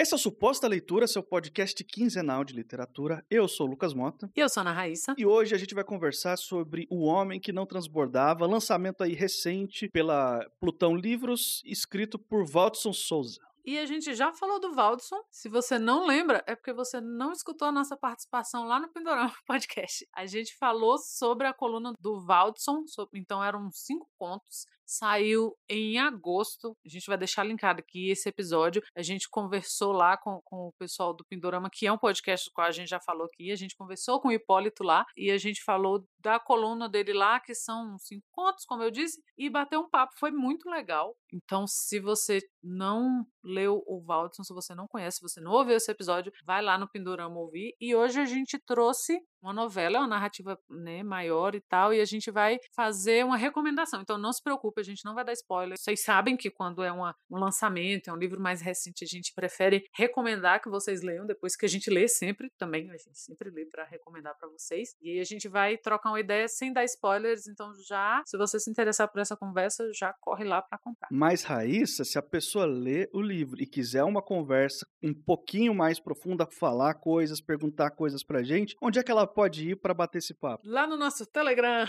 Essa é a Suposta Leitura, seu podcast quinzenal de literatura. Eu sou o Lucas Mota. E eu sou a Ana Raíssa. E hoje a gente vai conversar sobre O Homem que Não Transbordava, lançamento aí recente pela Plutão Livros, escrito por Waldson Souza. E a gente já falou do Valdson. Se você não lembra, é porque você não escutou a nossa participação lá no Pindorama Podcast. A gente falou sobre a coluna do Valdson, então eram cinco contos saiu em agosto. A gente vai deixar linkado aqui esse episódio. A gente conversou lá com, com o pessoal do Pindorama, que é um podcast qual a gente já falou aqui. A gente conversou com o Hipólito lá e a gente falou da coluna dele lá, que são cinco contos, como eu disse, e bateu um papo. Foi muito legal. Então, se você não leu o Valdson, se você não conhece, se você não ouviu esse episódio, vai lá no Pindorama ouvir. E hoje a gente trouxe uma novela, uma narrativa né, maior e tal, e a gente vai fazer uma recomendação. Então não se preocupe, a gente não vai dar spoiler. Vocês sabem que quando é uma, um lançamento, é um livro mais recente, a gente prefere recomendar que vocês leiam depois que a gente lê sempre também, a gente sempre lê para recomendar para vocês. E aí a gente vai trocar uma ideia sem dar spoilers, então já, se você se interessar por essa conversa, já corre lá para comprar. Mas Raíssa, se a pessoa lê o livro e quiser uma conversa um pouquinho mais profunda, falar coisas, perguntar coisas pra gente, onde é que ela pode ir para bater esse papo? Lá no nosso Telegram.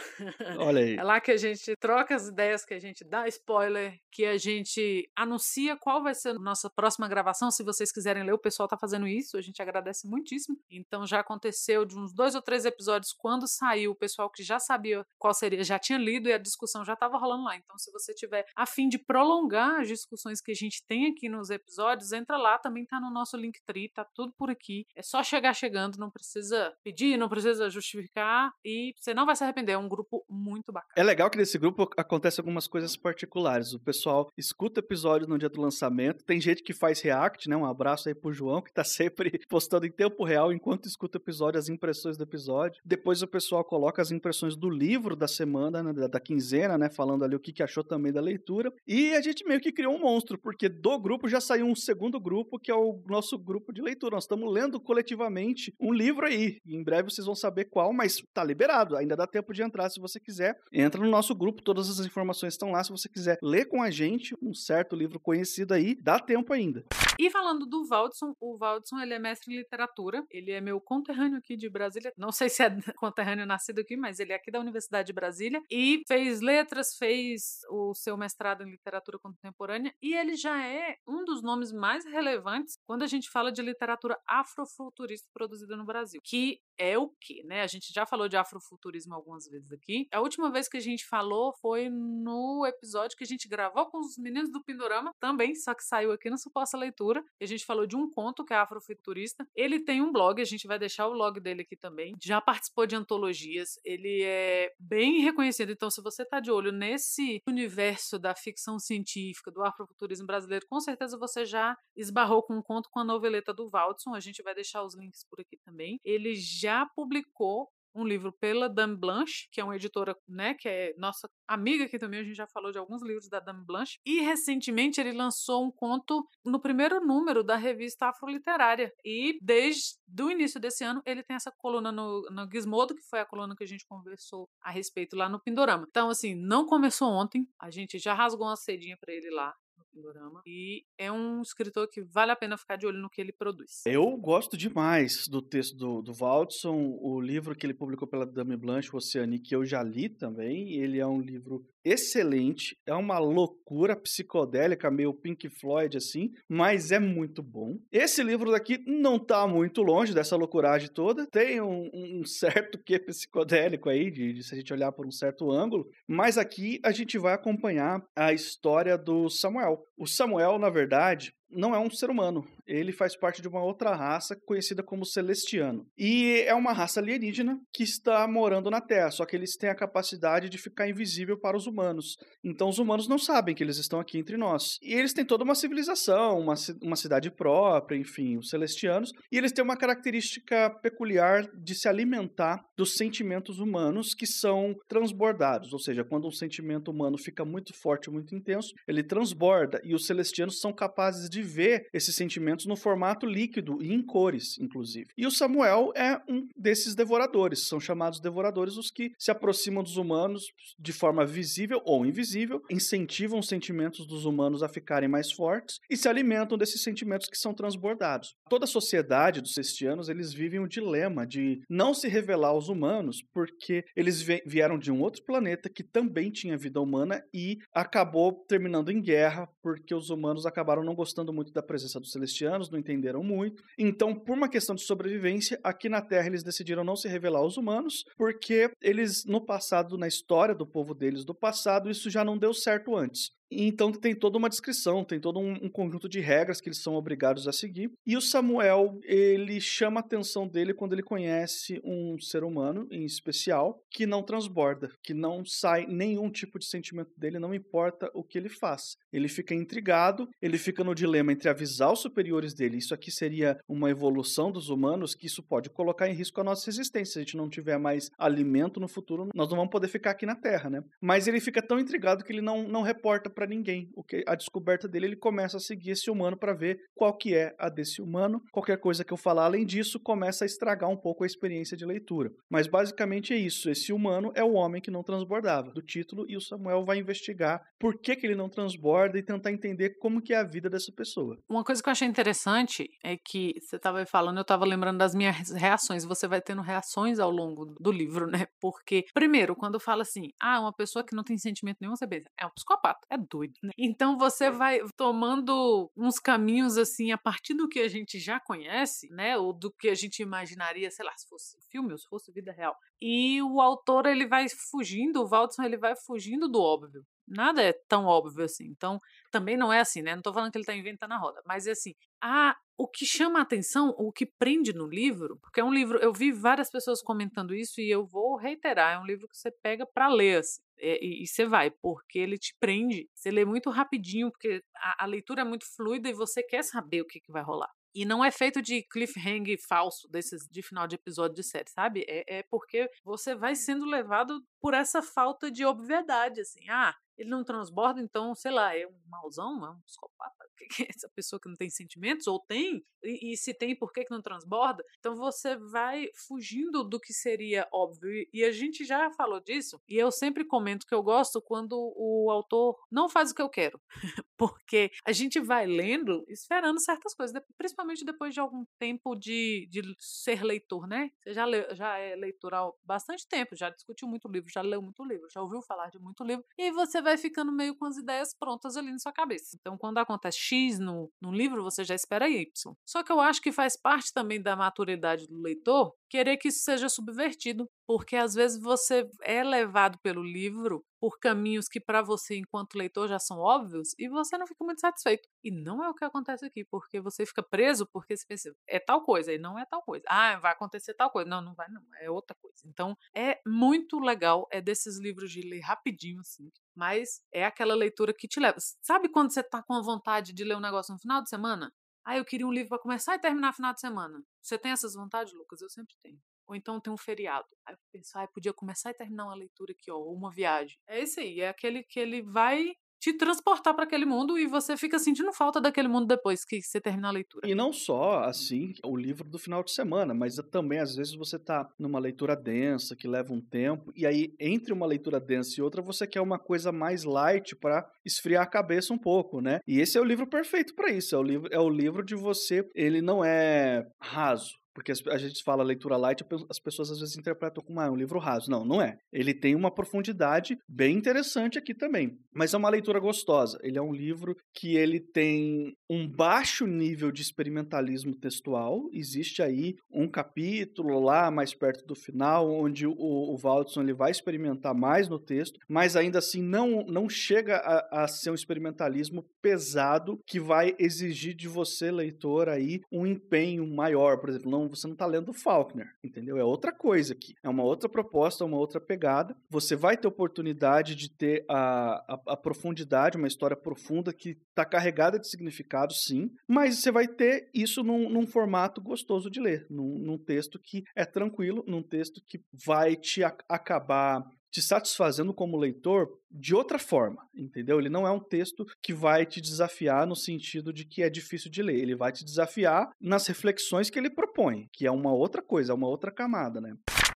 Olha aí. É lá que a gente troca as ideias, que a gente dá spoiler, que a gente anuncia qual vai ser a nossa próxima gravação. Se vocês quiserem ler, o pessoal tá fazendo isso, a gente agradece muitíssimo. Então já aconteceu de uns dois ou três episódios quando saiu, o pessoal que já sabia qual seria, já tinha lido e a discussão já estava rolando lá. Então, se você tiver a fim de prolongar as discussões que a gente tem aqui nos episódios, entra lá, também tá no nosso Linktree, tá tudo por aqui. É só chegar chegando, não precisa pedir, não precisa justificar e você não vai se arrepender. É um grupo muito bacana. É legal que nesse grupo acontece algumas coisas particulares. O pessoal escuta episódio no dia do lançamento. Tem gente que faz react, né? Um abraço aí pro João, que tá sempre postando em tempo real enquanto escuta o episódio, as impressões do episódio. Depois o pessoal coloca as impressões do livro da semana, né? da, da, quinzena, né? Falando ali o que, que achou também da leitura. E a gente meio que criou um monstro, porque do grupo já saiu um segundo grupo, que é o nosso grupo de leitura. Nós estamos lendo coletivamente um livro aí. Em breve vocês vão saber qual, mas tá liberado. Ainda dá tempo de entrar se você quiser. Entra no nosso grupo, todas as informações estão lá. Se você quiser ler com a gente um certo livro conhecido aí, dá tempo ainda. E falando do Valdson, o Valdson ele é mestre em literatura. Ele é meu conterrâneo aqui de Brasília. Não sei se é conterrâneo nascido aqui, mas ele é aqui da Universidade de Brasília. E fez letras, fez o seu mestrado em literatura contemporânea. E ele já é um dos nomes mais relevantes quando a gente fala de literatura afrofuturista produzida no Brasil. Que é o que, né? A gente já falou de afrofuturismo algumas vezes aqui. A última vez que a gente falou foi no episódio que a gente gravou com os meninos do Pindorama, também, só que saiu aqui no Suposta Leitura. A gente falou de um conto que é afrofuturista. Ele tem um blog, a gente vai deixar o blog dele aqui também. Já participou de antologias, ele é bem reconhecido. Então, se você tá de olho nesse universo da ficção científica, do afrofuturismo brasileiro, com certeza você já esbarrou com um conto com a noveleta do Waldson. A gente vai deixar os links por aqui também. Ele já já publicou um livro pela Dame Blanche, que é uma editora, né, que é nossa amiga aqui também, a gente já falou de alguns livros da Dame Blanche, e recentemente ele lançou um conto no primeiro número da revista Afroliterária, e desde o início desse ano ele tem essa coluna no, no Gizmodo, que foi a coluna que a gente conversou a respeito lá no Pindorama. Então, assim, não começou ontem, a gente já rasgou uma cedinha para ele lá, Pindorama. E é um escritor que vale a pena ficar de olho no que ele produz. Eu gosto demais do texto do, do Waldson, o livro que ele publicou pela Dame Blanche, o Oceanic, que eu já li também. Ele é um livro excelente, é uma loucura psicodélica, meio Pink Floyd assim, mas é muito bom. Esse livro daqui não tá muito longe dessa loucuragem toda, tem um, um certo que psicodélico aí, de, de, se a gente olhar por um certo ângulo, mas aqui a gente vai acompanhar a história do Samuel. O Samuel, na verdade, não é um ser humano. Ele faz parte de uma outra raça conhecida como Celestiano. E é uma raça alienígena que está morando na Terra, só que eles têm a capacidade de ficar invisível para os humanos. Então os humanos não sabem que eles estão aqui entre nós. E eles têm toda uma civilização, uma, uma cidade própria, enfim, os Celestianos. E eles têm uma característica peculiar de se alimentar dos sentimentos humanos que são transbordados. Ou seja, quando um sentimento humano fica muito forte, muito intenso, ele transborda. E os Celestianos são capazes de ver esses sentimentos no formato líquido e em cores, inclusive. E o Samuel é um desses devoradores, são chamados devoradores os que se aproximam dos humanos de forma visível ou invisível, incentivam os sentimentos dos humanos a ficarem mais fortes e se alimentam desses sentimentos que são transbordados. Toda a sociedade dos cestianos, eles vivem o dilema de não se revelar aos humanos porque eles vieram de um outro planeta que também tinha vida humana e acabou terminando em guerra porque os humanos acabaram não gostando muito da presença dos celestianos, não entenderam muito. Então, por uma questão de sobrevivência, aqui na Terra eles decidiram não se revelar aos humanos porque eles no passado, na história do povo deles do passado, isso já não deu certo antes. Então tem toda uma descrição, tem todo um, um, conjunto de regras que eles são obrigados a seguir. E o Samuel, ele chama a atenção dele quando ele conhece um ser humano, em especial, que não transborda, que não sai nenhum tipo de sentimento dele, não importa o que ele faz. Ele fica intrigado, ele fica no dilema entre avisar os superiores dele, isso aqui seria uma evolução dos humanos, que isso pode colocar em risco a nossa existência. Se a gente não tiver mais alimento no futuro, nós não vamos poder ficar aqui na Terra, né? Mas ele fica tão intrigado que ele não, não reporta para ninguém. O que a descoberta dele, ele começa a seguir esse humano para ver qual que é a desse humano. Qualquer coisa que eu falar além disso começa a estragar um pouco a experiência de leitura. Mas basicamente é isso. Esse humano é o homem que não transbordava do título e o Samuel vai investigar por que, que ele não transborda e tentar entender como que é a vida dessa pessoa. Uma coisa que eu achei interessante é que você estava falando, eu estava lembrando das minhas reações. Você vai tendo reações ao longo do livro, né? Porque primeiro, quando fala assim, ah, uma pessoa que não tem sentimento nenhum, você pensa, é um psicopata, é né? Então você vai tomando uns caminhos assim a partir do que a gente já conhece, né? Ou do que a gente imaginaria, sei lá, se fosse filme ou se fosse vida real. E o autor ele vai fugindo, o Waldson ele vai fugindo do óbvio. Nada é tão óbvio assim. Então, também não é assim, né? Não tô falando que ele tá inventando a roda, mas é assim, ah, o que chama a atenção, o que prende no livro, porque é um livro, eu vi várias pessoas comentando isso e eu vou reiterar, é um livro que você pega para ler, assim, e, e, você vai, porque ele te prende, você lê muito rapidinho, porque a, a leitura é muito fluida e você quer saber o que, que vai rolar. E não é feito de cliffhanger falso, desses de final de episódio de série, sabe? É, é porque você vai sendo levado por essa falta de obviedade, assim. Ah, ele não transborda, então, sei lá, é um mauzão, é um psicopata, que é essa pessoa que não tem sentimentos, ou tem, e, e se tem, por que, que não transborda? Então você vai fugindo do que seria óbvio. E, e a gente já falou disso, e eu sempre comento que eu gosto quando o autor não faz o que eu quero. Porque a gente vai lendo, esperando certas coisas, principalmente depois de algum tempo de, de ser leitor, né? Você já, leu, já é leitor há bastante tempo, já discutiu muito livro, já leu muito livro, já ouviu falar de muito livro, e você vai ficando meio com as ideias prontas ali na sua cabeça. Então, quando acontece X no, no livro, você já espera Y. Só que eu acho que faz parte também da maturidade do leitor querer que isso seja subvertido, porque às vezes você é levado pelo livro por caminhos que para você enquanto leitor já são óbvios e você não fica muito satisfeito. E não é o que acontece aqui, porque você fica preso porque você pensa, é tal coisa e não é tal coisa. Ah, vai acontecer tal coisa. Não, não vai não, é outra coisa. Então, é muito legal, é desses livros de ler rapidinho assim, mas é aquela leitura que te leva. Sabe quando você tá com vontade de ler um negócio no final de semana? Ah, eu queria um livro para começar e terminar final de semana. Você tem essas vontades, Lucas? Eu sempre tenho. Ou então tem um feriado. Aí eu penso, ah, podia começar e terminar uma leitura aqui, ó, ou uma viagem. É isso aí, é aquele que ele vai te transportar para aquele mundo e você fica sentindo falta daquele mundo depois que você termina a leitura. E não só, assim, o livro do final de semana, mas também às vezes você tá numa leitura densa que leva um tempo e aí entre uma leitura densa e outra você quer uma coisa mais light para esfriar a cabeça um pouco, né? E esse é o livro perfeito para isso, é o livro é o livro de você, ele não é raso, porque a gente fala leitura light, as pessoas às vezes interpretam como ah, é um livro raso. Não, não é. Ele tem uma profundidade bem interessante aqui também. Mas é uma leitura gostosa. Ele é um livro que ele tem um baixo nível de experimentalismo textual. Existe aí um capítulo lá mais perto do final, onde o, o Waldson ele vai experimentar mais no texto, mas ainda assim não, não chega a, a ser um experimentalismo pesado que vai exigir de você, leitor, aí um empenho maior. Por exemplo, não não, você não está lendo Faulkner, entendeu? É outra coisa aqui. É uma outra proposta, uma outra pegada. Você vai ter oportunidade de ter a, a, a profundidade, uma história profunda que está carregada de significado, sim, mas você vai ter isso num, num formato gostoso de ler, num, num, texto que é tranquilo, num texto que vai te acabar te satisfazendo como leitor de outra forma, entendeu? Ele não é um texto que vai te desafiar no sentido de que é difícil de ler. Ele vai te desafiar nas reflexões que ele propõe, que é uma outra coisa, uma outra camada, né?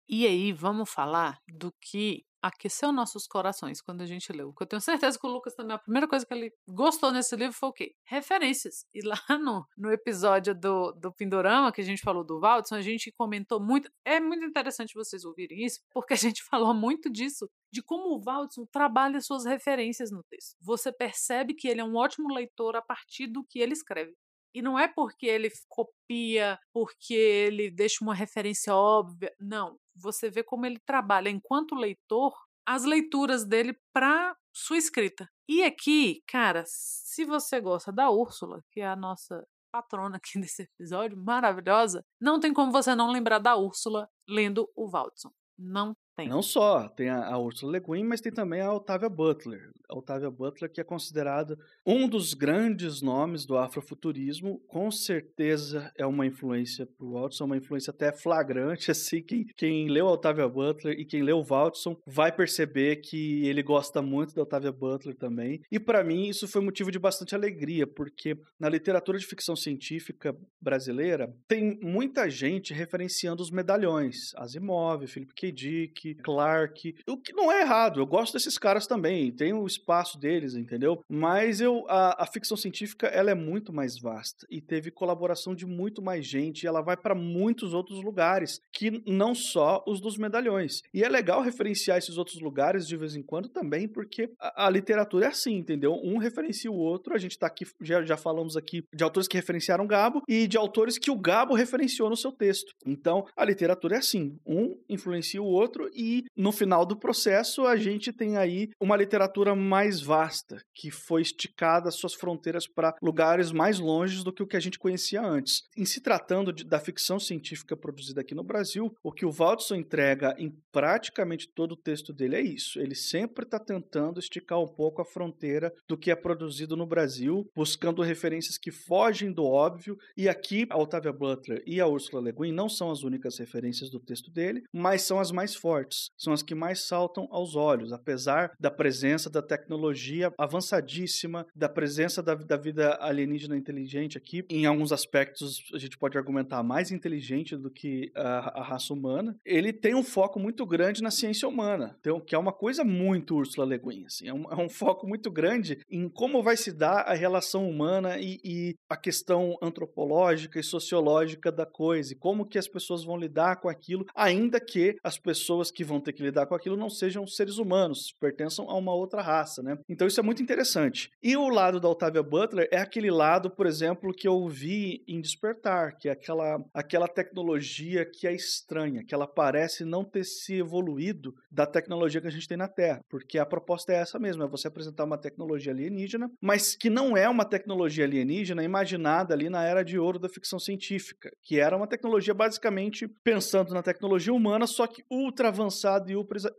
E aí, vamos falar do que aqueceu nossos corações quando a gente leu. Eu tenho certeza que o Lucas também, a primeira coisa que ele gostou nesse livro foi o quê? Referências. E lá no, no episódio do, do Pindorama, que a gente falou do Valdson, a gente comentou muito. É muito interessante vocês ouvirem isso, porque a gente falou muito disso, de como o Valdson trabalha suas referências no texto. Você percebe que ele é um ótimo leitor a partir do que ele escreve. E não é porque ele copia, porque ele deixa uma referência óbvia. Não. Você vê como ele trabalha enquanto leitor as leituras dele para sua escrita. E aqui, cara, se você gosta da Úrsula, que é a nossa patrona aqui nesse episódio, maravilhosa, não tem como você não lembrar da Úrsula lendo o Valdson. Não tem. Não só, tem a, a Ursula Le Guin, mas tem também a Octavia Butler. A Octavia Butler, que é considerada um dos grandes nomes do afrofuturismo, com certeza é uma influência para o Watson, uma influência até flagrante, assim, quem, quem leu a Octavia Butler e quem leu o Watson vai perceber que ele gosta muito da Octavia Butler também. E para mim isso foi motivo de bastante alegria, porque na literatura de ficção científica brasileira tem muita gente referenciando os medalhões, Asimov, Philip K. Dick, Clark, o que não é errado, eu gosto desses caras também, tem o espaço deles, entendeu? Mas eu a, a ficção científica ela é muito mais vasta e teve colaboração de muito mais gente, ela vai para muitos outros lugares que não só os dos medalhões. E é legal referenciar esses outros lugares de vez em quando também, porque a, a literatura é assim, entendeu? Um referencia o outro, a gente tá aqui já, já falamos aqui de autores que referenciaram Gabo e de autores que o Gabo referenciou no seu texto. Então, a literatura é assim, um influencia o outro e no final do processo a gente tem aí uma literatura mais vasta, que foi esticada suas fronteiras para lugares mais longe do que o que a gente conhecia antes. Em se tratando de, da ficção científica produzida aqui no Brasil, o que o Waldson entrega em praticamente todo o texto dele é isso. Ele sempre está tentando esticar um pouco a fronteira do que é produzido no Brasil, buscando referências que fogem do óbvio. E aqui a Octavia Butler e a Ursula Le Guin não são as únicas referências do texto dele, mas são as mais fortes fortes, são as que mais saltam aos olhos, apesar da presença da tecnologia avançadíssima, da presença da, da vida alienígena inteligente aqui. Em alguns aspectos, a gente pode argumentar mais inteligente do que a, a raça humana. Ele tem um foco muito grande na ciência humana, que é uma coisa muito Ursula Le Guin. Assim, é, um, é um foco muito grande em como vai se dar a relação humana e, e a questão antropológica e sociológica da coisa, e como que as pessoas vão lidar com aquilo, ainda que as pessoas que vão ter que lidar com aquilo não sejam seres humanos, pertençam a uma outra raça, né? Então isso é muito interessante. E o lado da Octavia Butler é aquele lado, por exemplo, que eu vi em Despertar, que é aquela, aquela tecnologia que é estranha, que ela parece não ter se evoluído da tecnologia que a gente tem na Terra, porque a proposta é essa mesmo, é você apresentar uma tecnologia alienígena, mas que não é uma tecnologia alienígena imaginada ali na era de ouro da ficção científica, que era uma tecnologia basicamente pensando na tecnologia humana, só que ultra avançada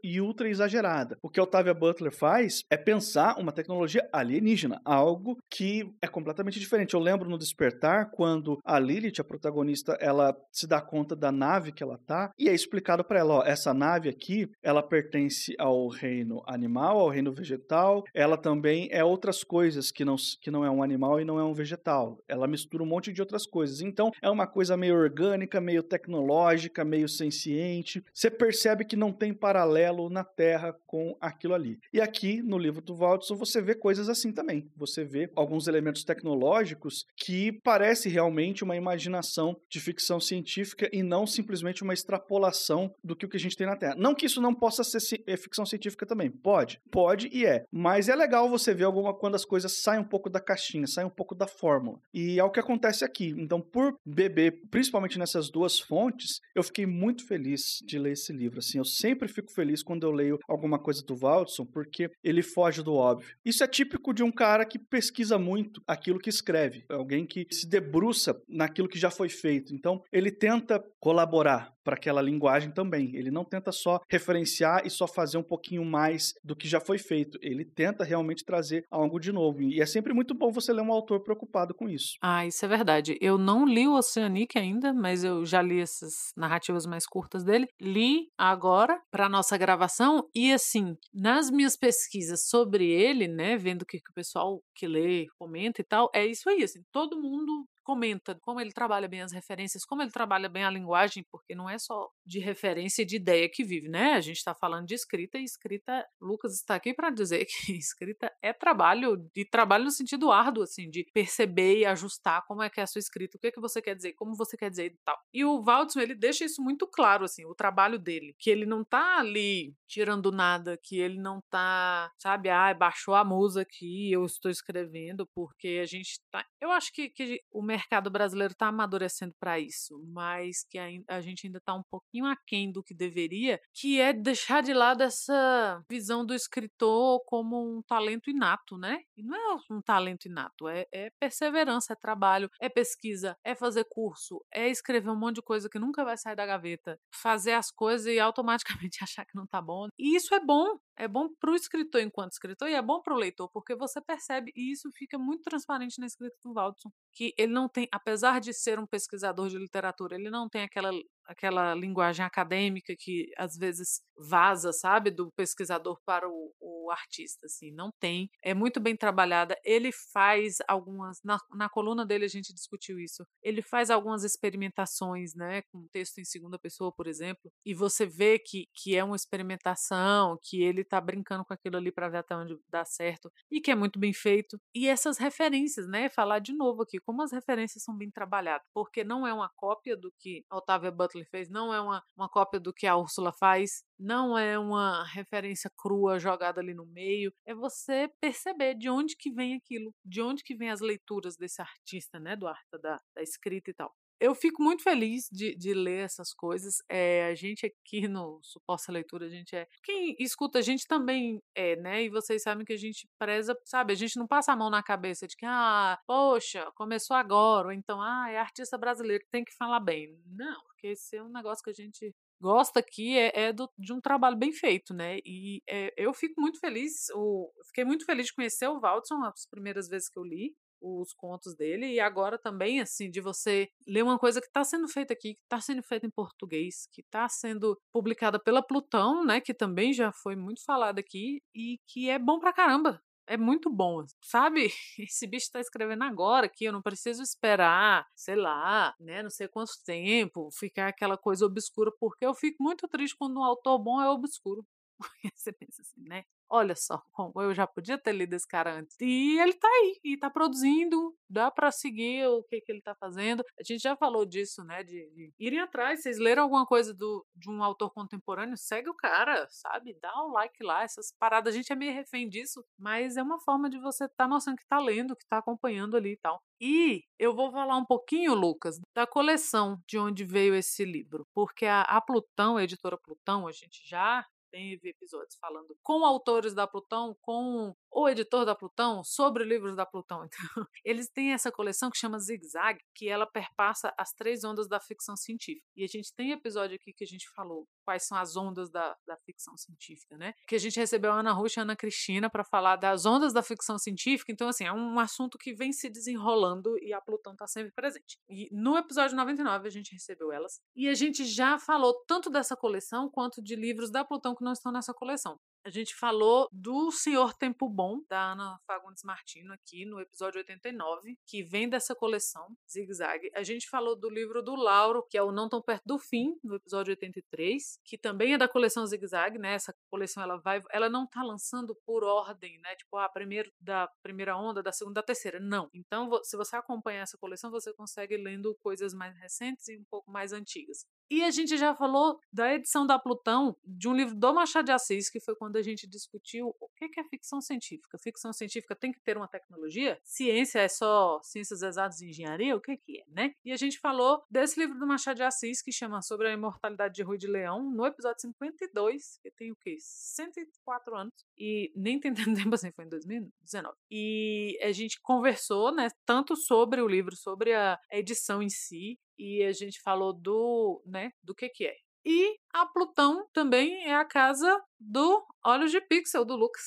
e ultra, exagerada. O que a Octavia Butler faz é pensar uma tecnologia alienígena, algo que é completamente diferente. Eu lembro no Despertar, quando a Lilith, a protagonista, ela se dá conta da nave que ela tá, e é explicado para ela, ó, essa nave aqui, ela pertence ao reino animal, ao reino vegetal, ela também é outras coisas que não, que não é um animal e não é um vegetal. Ela mistura um monte de outras coisas. Então, é uma coisa meio orgânica, meio tecnológica, meio senciente. Você percebe que que não tem paralelo na Terra com aquilo ali. E aqui no livro do Waldson você vê coisas assim também. Você vê alguns elementos tecnológicos que parece realmente uma imaginação de ficção científica e não simplesmente uma extrapolação do que o que a gente tem na Terra. Não que isso não possa ser é, ficção científica também. Pode, pode e é. Mas é legal você ver alguma quando as coisas saem um pouco da caixinha, saem um pouco da fórmula. E é o que acontece aqui. Então, por beber, principalmente nessas duas fontes, eu fiquei muito feliz de ler esse livro. Assim, eu sempre fico feliz quando eu leio alguma coisa do Waldson, porque ele foge do óbvio. Isso é típico de um cara que pesquisa muito aquilo que escreve, alguém que se debruça naquilo que já foi feito. Então, ele tenta colaborar para aquela linguagem também. Ele não tenta só referenciar e só fazer um pouquinho mais do que já foi feito. Ele tenta realmente trazer algo de novo. E é sempre muito bom você ler um autor preocupado com isso. Ah, isso é verdade. Eu não li o Oceanic ainda, mas eu já li essas narrativas mais curtas dele. Li agora para nossa gravação e assim, nas minhas pesquisas sobre ele, né, vendo o que, que o pessoal que lê comenta e tal, é isso aí, assim, todo mundo comenta como ele trabalha bem as referências, como ele trabalha bem a linguagem, porque não é só de referência e de ideia que vive, né? A gente está falando de escrita e escrita, Lucas está aqui para dizer que escrita é trabalho, e trabalho no sentido árduo, assim, de perceber e ajustar como é que é a sua escrita, o que é que você quer dizer, como você quer dizer e tal. E o Waldson, ele deixa isso muito claro, assim, o trabalho dele, que ele não tá ali tirando nada, que ele não tá, sabe, ah, baixou a musa aqui, eu estou escrevendo, porque a gente tá. Eu acho que, que o mercado brasileiro está amadurecendo para isso, mas que a, gente ainda está um pouquinho aquém do que deveria, que é deixar de lado essa visão do escritor como um talento inato, né? E não é um talento inato, é, é perseverança, é trabalho, é pesquisa, é fazer curso, é escrever um monte de coisa que nunca vai sair da gaveta, fazer as coisas e automaticamente achar que não tá bom. E isso é bom, é bom para o escritor enquanto escritor e é bom para o leitor, porque você percebe, e isso fica muito transparente na escrita do Waldson, que ele não tem, apesar de ser um pesquisador de literatura, ele não tem aquela aquela linguagem acadêmica que às vezes vaza, sabe, do pesquisador para o, o, artista, assim, não tem. É muito bem trabalhada. Ele faz algumas, na, na coluna dele a gente discutiu isso. Ele faz algumas experimentações, né, com texto em segunda pessoa, por exemplo, e você vê que, que é uma experimentação, que ele está brincando com aquilo ali para ver até onde dá certo e que é muito bem feito. E essas referências, né, falar de novo aqui como as referências são bem trabalhadas, porque não é uma cópia do que Otávio Butler Butler fez não é uma, uma cópia do que a Úrsula faz, não é uma referência crua jogada ali no meio, é você perceber de onde que vem aquilo, de onde que vem as leituras desse artista, né, do arte da, da escrita e tal eu fico muito feliz de, de ler essas coisas. É, a gente aqui no Suposta Leitura, a gente é. Quem escuta a gente também é, né? E vocês sabem que a gente preza, sabe? A gente não passa a mão na cabeça de que, ah, poxa, começou agora, ou então, ah, é artista brasileiro, tem que falar bem. Não, porque esse é um negócio que a gente gosta aqui é, é do, de um trabalho bem feito, né? E é, eu fico muito feliz, o, fiquei muito feliz de conhecer o Waldson as primeiras vezes que eu li os contos dele e agora também assim de você ler uma coisa que está sendo feita aqui, que está sendo feita em português, que está sendo publicada pela Plutão, né, que também já foi muito falada aqui e que é bom pra caramba. É muito bom, sabe? Esse bicho está escrevendo agora que eu não preciso esperar, sei lá, né, não sei quanto tempo, ficar aquela coisa obscura, porque eu fico muito triste quando um autor bom é obscuro. Você pensa assim, né? Olha só, eu já podia ter lido esse cara antes. E ele tá aí, e tá produzindo, dá para seguir o que, que ele tá fazendo. A gente já falou disso, né? De, de irem atrás. Vocês leram alguma coisa do, de um autor contemporâneo? Segue o cara, sabe? Dá um like lá, essas paradas. A gente é meio refém disso, mas é uma forma de você estar tá mostrando que tá lendo, que tá acompanhando ali e tal. E eu vou falar um pouquinho, Lucas, da coleção de onde veio esse livro, porque a, a Plutão, a editora Plutão, a gente já teve episódios falando com autores da Plutão, com o editor da Plutão, sobre livros da Plutão. Então, eles têm essa coleção que chama Zig Zag, que ela perpassa as três ondas da ficção científica. E a gente tem episódio aqui que a gente falou quais são as ondas da, da ficção científica, né? Que a gente recebeu a Ana Ruth e a Ana Cristina para falar das ondas da ficção científica. Então, assim, é um assunto que vem se desenrolando e a Plutão está sempre presente. E no episódio 99 a gente recebeu elas. E a gente já falou tanto dessa coleção quanto de livros da Plutão que não estão nessa coleção. A gente falou do Senhor Tempo Bom, da Ana Fagundes Martino, aqui no episódio 89, que vem dessa coleção, Zig Zag. A gente falou do livro do Lauro, que é o Não Tão Perto do Fim, no episódio 83, que também é da coleção Zig Zag, né? Essa coleção ela vai, ela não tá lançando por ordem, né? Tipo, a ah, primeiro da primeira onda, da segunda, da terceira. Não. Então, se você acompanhar essa coleção, você consegue lendo coisas mais recentes e um pouco mais antigas. E a gente já falou da edição da Plutão de um livro do Machado de Assis, que foi quando a gente discutiu o que é ficção científica. Ficção científica tem que ter uma tecnologia? Ciência é só ciências exatas e engenharia? O que, que é, né? E a gente falou desse livro do Machado de Assis, que chama Sobre a Imortalidade de Rui de Leão, no episódio 52, que tem o quê? 104 anos. E nem tem tanto tempo assim, foi em 2019. E a gente conversou, né, tanto sobre o livro, sobre a edição em si, e a gente falou do, né, do que que é. E a Plutão também é a casa do Olhos de Pixel do Lucas.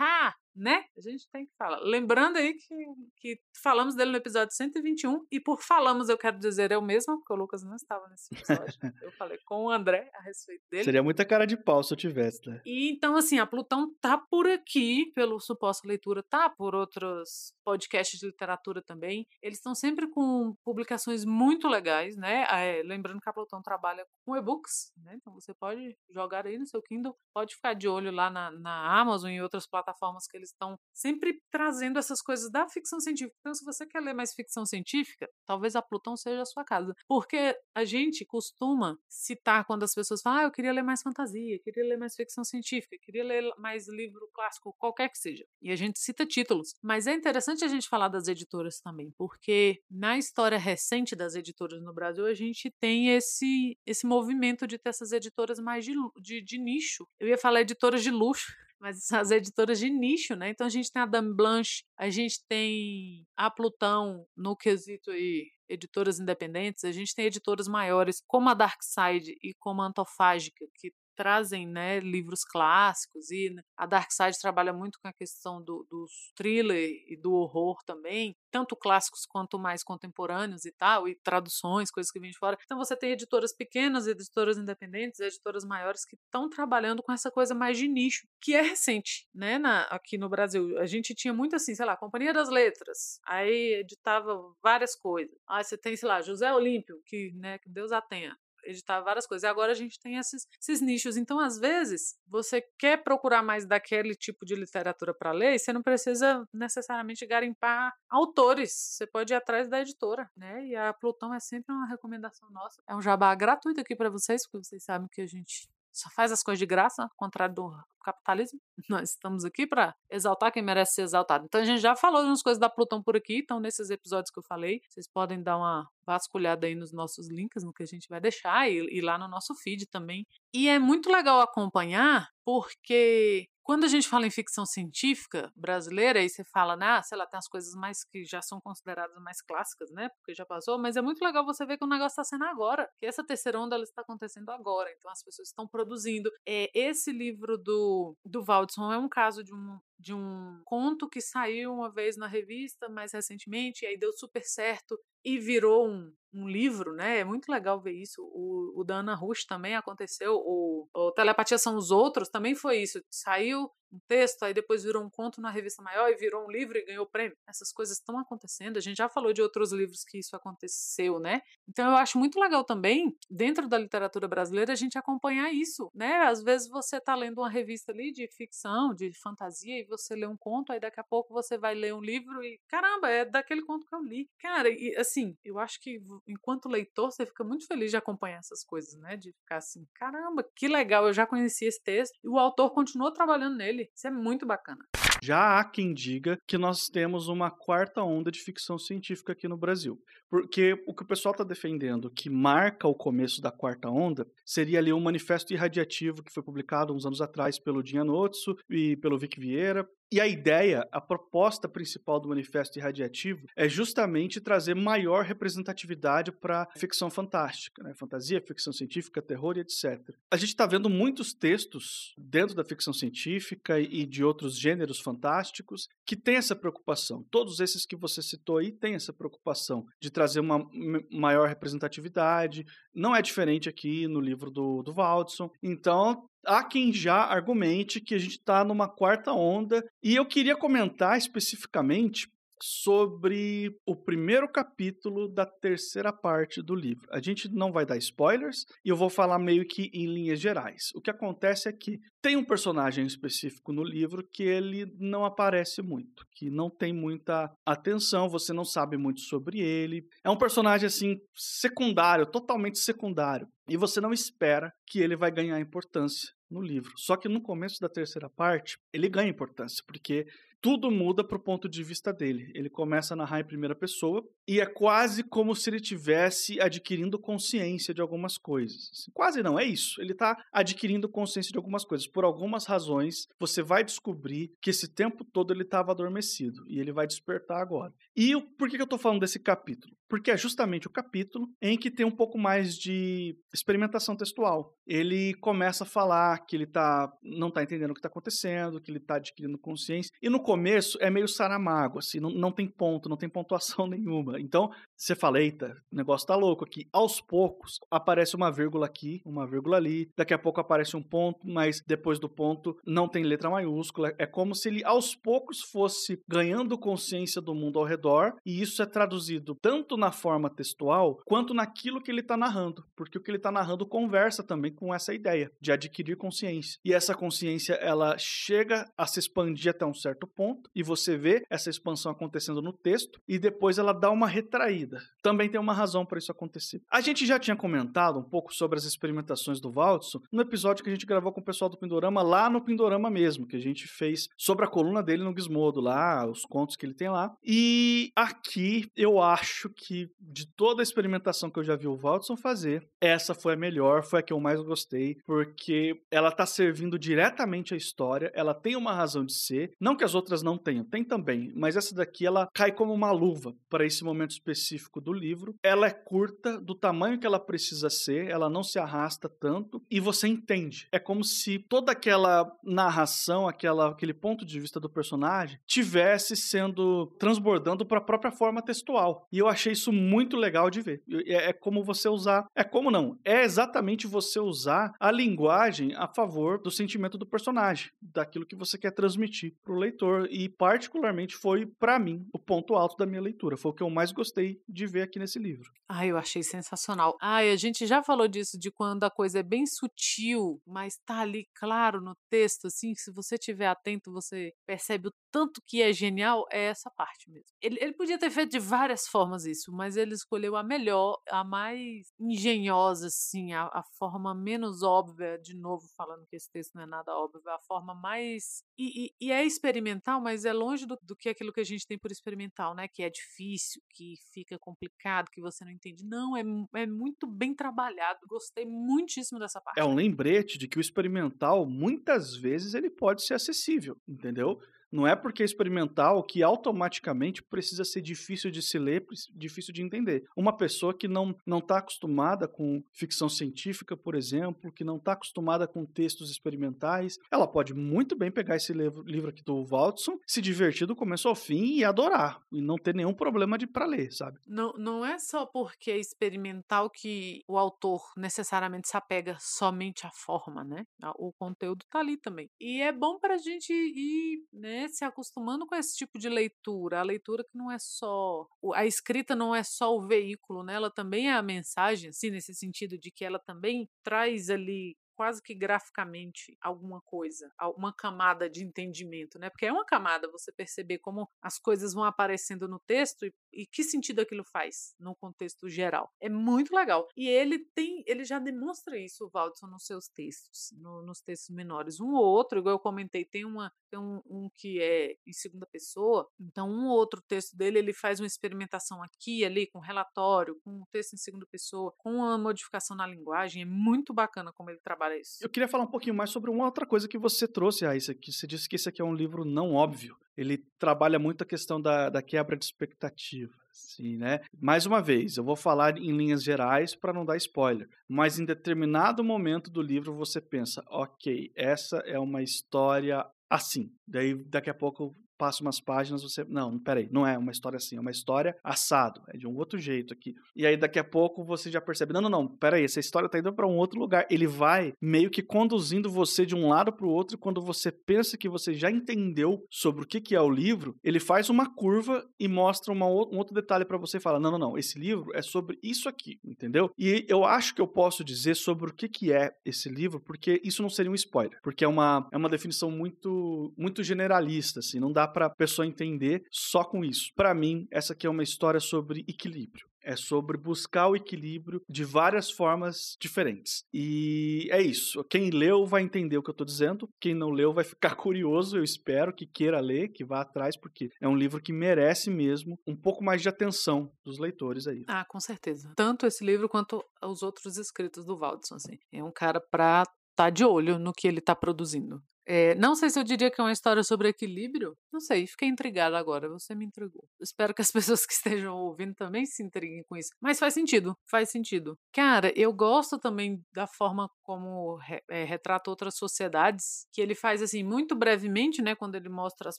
ha! Né? A gente tem que falar. Lembrando aí que, que falamos dele no episódio 121, e por falamos eu quero dizer eu mesma, porque o Lucas não estava nesse episódio. eu falei com o André a respeito dele. Seria muita cara de pau se eu tivesse, né? E então, assim, a Plutão tá por aqui, pelo suposta leitura, tá por outros podcasts de literatura também. Eles estão sempre com publicações muito legais, né? É, lembrando que a Plutão trabalha com e-books, né? Então você pode jogar aí no seu Kindle, pode ficar de olho lá na, na Amazon e outras plataformas que eles estão sempre trazendo essas coisas da ficção científica. Então, se você quer ler mais ficção científica, talvez a Plutão seja a sua casa. Porque a gente costuma citar quando as pessoas falam, ah, eu queria ler mais fantasia, queria ler mais ficção científica, queria ler mais livro clássico, qualquer que seja. E a gente cita títulos. Mas é interessante a gente falar das editoras também, porque na história recente das editoras no Brasil, a gente tem esse, esse movimento de ter essas editoras mais de, de, de nicho. Eu ia falar editoras de luxo, mas as editoras de nicho, né? Então a gente tem a Dame Blanche, a gente tem a Plutão no quesito aí editoras independentes, a gente tem editoras maiores como a Dark Side e como a Antofágica, que trazem né, livros clássicos e né, a Dark Side trabalha muito com a questão do, dos thriller e do horror também, tanto clássicos quanto mais contemporâneos e tal, e traduções, coisas que vêm de fora. Então você tem editoras pequenas, editoras independentes, editoras maiores que estão trabalhando com essa coisa mais de nicho, que é recente, né, na, aqui no Brasil. A gente tinha muito assim, sei lá, Companhia das Letras, aí editava várias coisas. Aí você tem, sei lá, José Olímpio, que, né, que Deus a tenha editar várias coisas. E agora a gente tem esses, esses nichos. Então, às vezes, você quer procurar mais daquele tipo de literatura para ler e você não precisa necessariamente garimpar autores. Você pode ir atrás da editora, né? E a Plutão é sempre uma recomendação nossa. É um jabá gratuito aqui para vocês, porque vocês sabem que a gente só faz as coisas de graça, ao contrário do capitalismo. Nós estamos aqui para exaltar quem merece ser exaltado. Então a gente já falou de umas coisas da Plutão por aqui, então nesses episódios que eu falei, vocês podem dar uma vasculhada aí nos nossos links, no que a gente vai deixar, e, e lá no nosso feed também. E é muito legal acompanhar, porque quando a gente fala em ficção científica brasileira, aí você fala, né, ah, sei lá, tem as coisas mais que já são consideradas mais clássicas, né, porque já passou, mas é muito legal você ver que o negócio está sendo agora, que essa terceira onda ela está acontecendo agora, então as pessoas estão produzindo. É, esse livro do, do Waldson é um caso de um, de um conto que saiu uma vez na revista mais recentemente, e aí deu super certo e virou um, um livro, né? É muito legal ver isso. O, o da Ana Rush também aconteceu. O, o Telepatia São os Outros também foi isso. Saiu um texto, aí depois virou um conto na revista maior e virou um livro e ganhou prêmio. Essas coisas estão acontecendo. A gente já falou de outros livros que isso aconteceu, né? Então eu acho muito legal também, dentro da literatura brasileira, a gente acompanhar isso, né? Às vezes você está lendo uma revista ali de ficção, de fantasia, e você lê um conto, aí daqui a pouco você vai ler um livro e, caramba, é daquele conto que eu li. Cara, e assim, eu acho que enquanto leitor, você fica muito feliz de acompanhar essas coisas, né? De ficar assim, caramba, que legal, eu já conheci esse texto, e o autor continuou trabalhando nele. Isso é muito bacana. Já há quem diga que nós temos uma quarta onda de ficção científica aqui no Brasil. Porque o que o pessoal está defendendo, que marca o começo da quarta onda, seria ali um manifesto irradiativo que foi publicado uns anos atrás pelo Dinha Notso e pelo Vic Vieira, e a ideia, a proposta principal do Manifesto Irradiativo é justamente trazer maior representatividade para ficção fantástica, né? fantasia, ficção científica, terror e etc. A gente está vendo muitos textos dentro da ficção científica e de outros gêneros fantásticos que têm essa preocupação. Todos esses que você citou aí têm essa preocupação de trazer uma maior representatividade. Não é diferente aqui no livro do, do Waldson. Então, há quem já argumente que a gente está numa quarta onda, e eu queria comentar especificamente sobre o primeiro capítulo da terceira parte do livro. A gente não vai dar spoilers e eu vou falar meio que em linhas gerais. O que acontece é que tem um personagem específico no livro que ele não aparece muito, que não tem muita atenção, você não sabe muito sobre ele. É um personagem assim secundário, totalmente secundário, e você não espera que ele vai ganhar importância no livro. Só que no começo da terceira parte, ele ganha importância, porque tudo muda pro ponto de vista dele. Ele começa a narrar em primeira pessoa e é quase como se ele tivesse adquirindo consciência de algumas coisas. Assim, quase não, é isso. Ele está adquirindo consciência de algumas coisas. Por algumas razões, você vai descobrir que esse tempo todo ele estava adormecido e ele vai despertar agora. E por que eu estou falando desse capítulo? porque é justamente o capítulo em que tem um pouco mais de experimentação textual. Ele começa a falar que ele tá, não está entendendo o que está acontecendo, que ele está adquirindo consciência. E no começo é meio saramago, assim, não, não tem ponto, não tem pontuação nenhuma. Então, você fala, eita, o negócio tá louco aqui. Aos poucos, aparece uma vírgula aqui, uma vírgula ali, daqui a pouco aparece um ponto, mas depois do ponto não tem letra maiúscula. É como se ele, aos poucos, fosse ganhando consciência do mundo ao redor, e isso é traduzido tanto na forma textual quanto naquilo que ele está narrando, porque o que ele está narrando conversa também com essa ideia de adquirir consciência. E essa consciência ela chega a se expandir até um certo ponto e você vê essa expansão acontecendo no texto e depois ela dá uma retraída. Também tem uma razão para isso acontecer. A gente já tinha comentado um pouco sobre as experimentações do Waldson no episódio que a gente gravou com o pessoal do Pindorama lá no Pindorama mesmo, que a gente fez sobre a coluna dele no Gizmodo lá, os contos que ele tem lá. E aqui eu acho que de toda a experimentação que eu já vi o Waldson fazer, essa foi a melhor, foi a que eu mais gostei, porque ela tá servindo diretamente a história, ela tem uma razão de ser, não que as outras não tenham, tem também, mas essa daqui ela cai como uma luva para esse momento específico do livro. Ela é curta, do tamanho que ela precisa ser, ela não se arrasta tanto e você entende. É como se toda aquela narração, aquela, aquele ponto de vista do personagem tivesse sendo transbordando para a própria forma textual. E eu achei isso muito legal de ver. É, é, como você usar. É como não? É exatamente você usar a linguagem a favor do sentimento do personagem, daquilo que você quer transmitir para o leitor. E, particularmente, foi, para mim, o ponto alto da minha leitura. Foi o que eu mais gostei de ver aqui nesse livro. Ah, eu achei sensacional. Ah, a gente já falou disso, de quando a coisa é bem sutil, mas tá ali claro no texto, assim, se você estiver atento, você percebe o tanto que é genial, é essa parte mesmo. Ele, ele podia ter feito de várias formas isso, mas ele escolheu a melhor, a mais engenhosa, assim, a, a forma menos óbvia, de novo falando que esse texto não é nada óbvio, a forma mais. E, e, e é experimental, mas é longe do, do que aquilo que a gente tem por experimental, né? Que é difícil, que fica complicado, que você não entende. Não, é, é muito bem trabalhado. Gostei muitíssimo dessa parte. É um lembrete de que o experimental, muitas vezes, ele pode ser acessível, entendeu? Não é porque é experimental que automaticamente precisa ser difícil de se ler, difícil de entender. Uma pessoa que não não está acostumada com ficção científica, por exemplo, que não está acostumada com textos experimentais, ela pode muito bem pegar esse livro, livro aqui do Waldson, se divertir do começo ao fim e adorar, e não ter nenhum problema de para ler, sabe? Não, não é só porque é experimental que o autor necessariamente se apega somente à forma, né? O conteúdo tá ali também. E é bom para a gente ir, né? Se acostumando com esse tipo de leitura, a leitura que não é só a escrita não é só o veículo, né? Ela também é a mensagem, assim, nesse sentido de que ela também traz ali quase que graficamente alguma coisa, uma camada de entendimento, né? Porque é uma camada você perceber como as coisas vão aparecendo no texto e, e que sentido aquilo faz no contexto geral. É muito legal. E ele tem, ele já demonstra isso, o Valdson, nos seus textos, no, nos textos menores. Um ou outro, igual eu comentei, tem uma tem um, um, que é em segunda pessoa, então um ou outro texto dele ele faz uma experimentação aqui ali com relatório, com um texto em segunda pessoa, com uma modificação na linguagem, é muito bacana como ele trabalha para isso. Eu queria falar um pouquinho mais sobre uma outra coisa que você trouxe, Raíssa, que você disse que esse aqui é um livro não óbvio. Ele trabalha muito a questão da, da quebra de expectativa. Sim, né? Mais uma vez, eu vou falar em linhas gerais para não dar spoiler, mas em determinado momento do livro você pensa, ok, essa é uma história assim. Daí daqui a pouco passa umas páginas, você. Não, peraí, não é uma história assim, é uma história assado, é de um outro jeito aqui. E aí daqui a pouco você já percebe: não, não, não, peraí, essa história tá indo para um outro lugar. Ele vai meio que conduzindo você de um lado para o outro, e quando você pensa que você já entendeu sobre o que, que é o livro, ele faz uma curva e mostra uma, um outro detalhe para você e fala: não, não, não, esse livro é sobre isso aqui, entendeu? E eu acho que eu posso dizer sobre o que, que é esse livro, porque isso não seria um spoiler, porque é uma, é uma definição muito, muito generalista, assim, não dá para a pessoa entender só com isso. Para mim, essa aqui é uma história sobre equilíbrio. É sobre buscar o equilíbrio de várias formas diferentes. E é isso. Quem leu vai entender o que eu estou dizendo. Quem não leu vai ficar curioso. Eu espero que queira ler, que vá atrás, porque é um livro que merece mesmo um pouco mais de atenção dos leitores aí. Ah, com certeza. Tanto esse livro quanto os outros escritos do Waldson. Assim. É um cara para estar tá de olho no que ele está produzindo. É, não sei se eu diria que é uma história sobre equilíbrio. Não sei, fiquei intrigada agora. Você me intrigou. Espero que as pessoas que estejam ouvindo também se intriguem com isso. Mas faz sentido, faz sentido. Cara, eu gosto também da forma como é, retrata outras sociedades, que ele faz assim muito brevemente, né, quando ele mostra as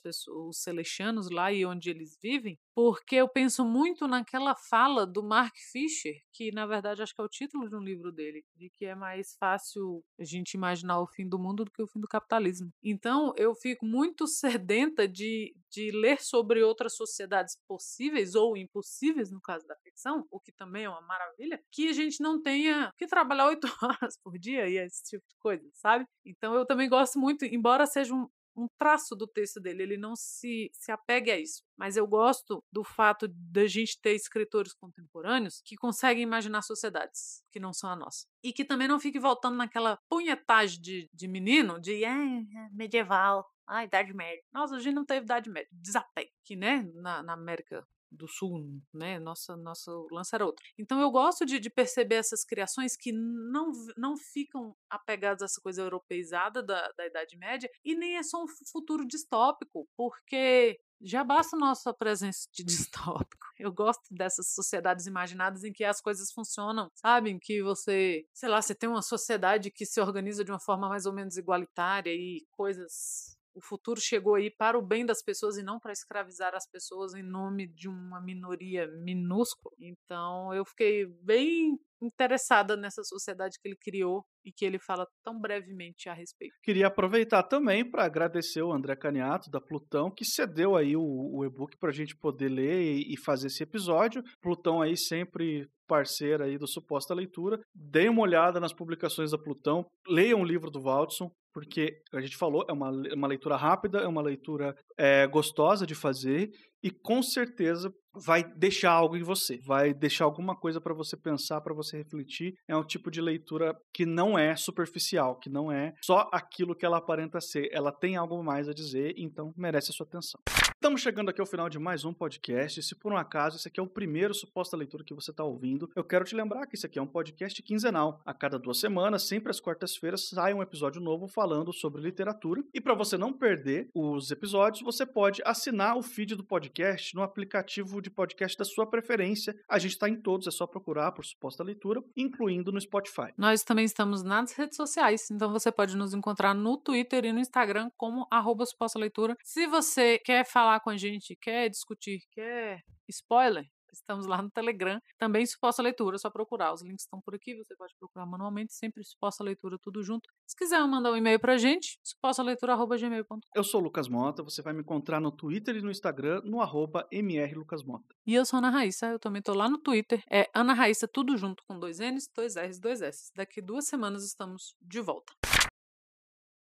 pessoas, os celestianos lá e onde eles vivem, porque eu penso muito naquela fala do Mark Fisher, que na verdade acho que é o título de um livro dele, de que é mais fácil a gente imaginar o fim do mundo do que o fim do capitalismo. Então eu fico muito sedenta de, de ler sobre outras sociedades possíveis ou impossíveis, no caso da ficção, o que também é uma maravilha, que a gente não tenha que trabalhar oito horas por dia e esse tipo de coisa, sabe? Então eu também gosto muito, embora seja um, um traço do texto dele, ele não se, se apegue a isso. Mas eu gosto do fato da gente ter escritores contemporâneos que conseguem imaginar sociedades que não são a nossa. E que também não fique voltando naquela punhetagem de, de menino, de é, é medieval, ah, Idade Média. Nossa, a gente não teve Idade Média. Desapego. Que, né, na, na América do Sul, né? Nossa, nosso lance era outro. Então eu gosto de, de, perceber essas criações que não, não ficam apegadas a essa coisa europeizada da, da Idade Média e nem é só um futuro distópico, porque já basta nossa presença de distópico. Eu gosto dessas sociedades imaginadas em que as coisas funcionam, sabe? Em que você, sei lá, você tem uma sociedade que se organiza de uma forma mais ou menos igualitária e coisas o futuro chegou aí para o bem das pessoas e não para escravizar as pessoas em nome de uma minoria minúscula. Então eu fiquei bem interessada nessa sociedade que ele criou e que ele fala tão brevemente a respeito. Queria aproveitar também para agradecer o André Caniato, da Plutão, que cedeu aí o, o e-book para a gente poder ler e, e, fazer esse episódio. Plutão aí sempre parceira aí do Suposta Leitura. Deem uma olhada nas publicações da Plutão, leiam o livro do Waldson, porque a gente falou, é uma, uma leitura rápida, é uma leitura é, gostosa de fazer e com certeza vai deixar algo em você, vai deixar alguma coisa para você pensar, para você refletir. É um tipo de leitura que não é superficial, que não é só aquilo que ela aparenta ser. Ela tem algo mais a dizer, então merece a sua atenção. Estamos chegando aqui ao final de mais um podcast. Se por um acaso esse aqui é o primeiro suposta leitura que você está ouvindo, eu quero te lembrar que esse aqui é um podcast quinzenal. A cada duas semanas, sempre às quartas-feiras, sai um episódio novo falando sobre literatura. E para você não perder os episódios, você pode assinar o feed do podcast no aplicativo de podcast da sua preferência. A gente está em todos, é só procurar por suposta leitura, incluindo no Spotify. Nós também estamos nas redes sociais, então você pode nos encontrar no Twitter e no Instagram como arroba suposta leitura. Se você quer falar com a gente, quer discutir, quer spoiler, Estamos lá no Telegram, também suposta leitura, só procurar. Os links estão por aqui, você pode procurar manualmente, sempre suposta leitura, tudo junto. Se quiser mandar um e-mail pra gente, supostaleitura.gmail.com. Eu sou o Lucas Mota, você vai me encontrar no Twitter e no Instagram, no arroba mrlucasmota. E eu sou Ana Raíssa, eu também tô lá no Twitter, é Ana Raíssa, tudo junto, com dois N's, dois R's, dois S. Daqui duas semanas estamos de volta.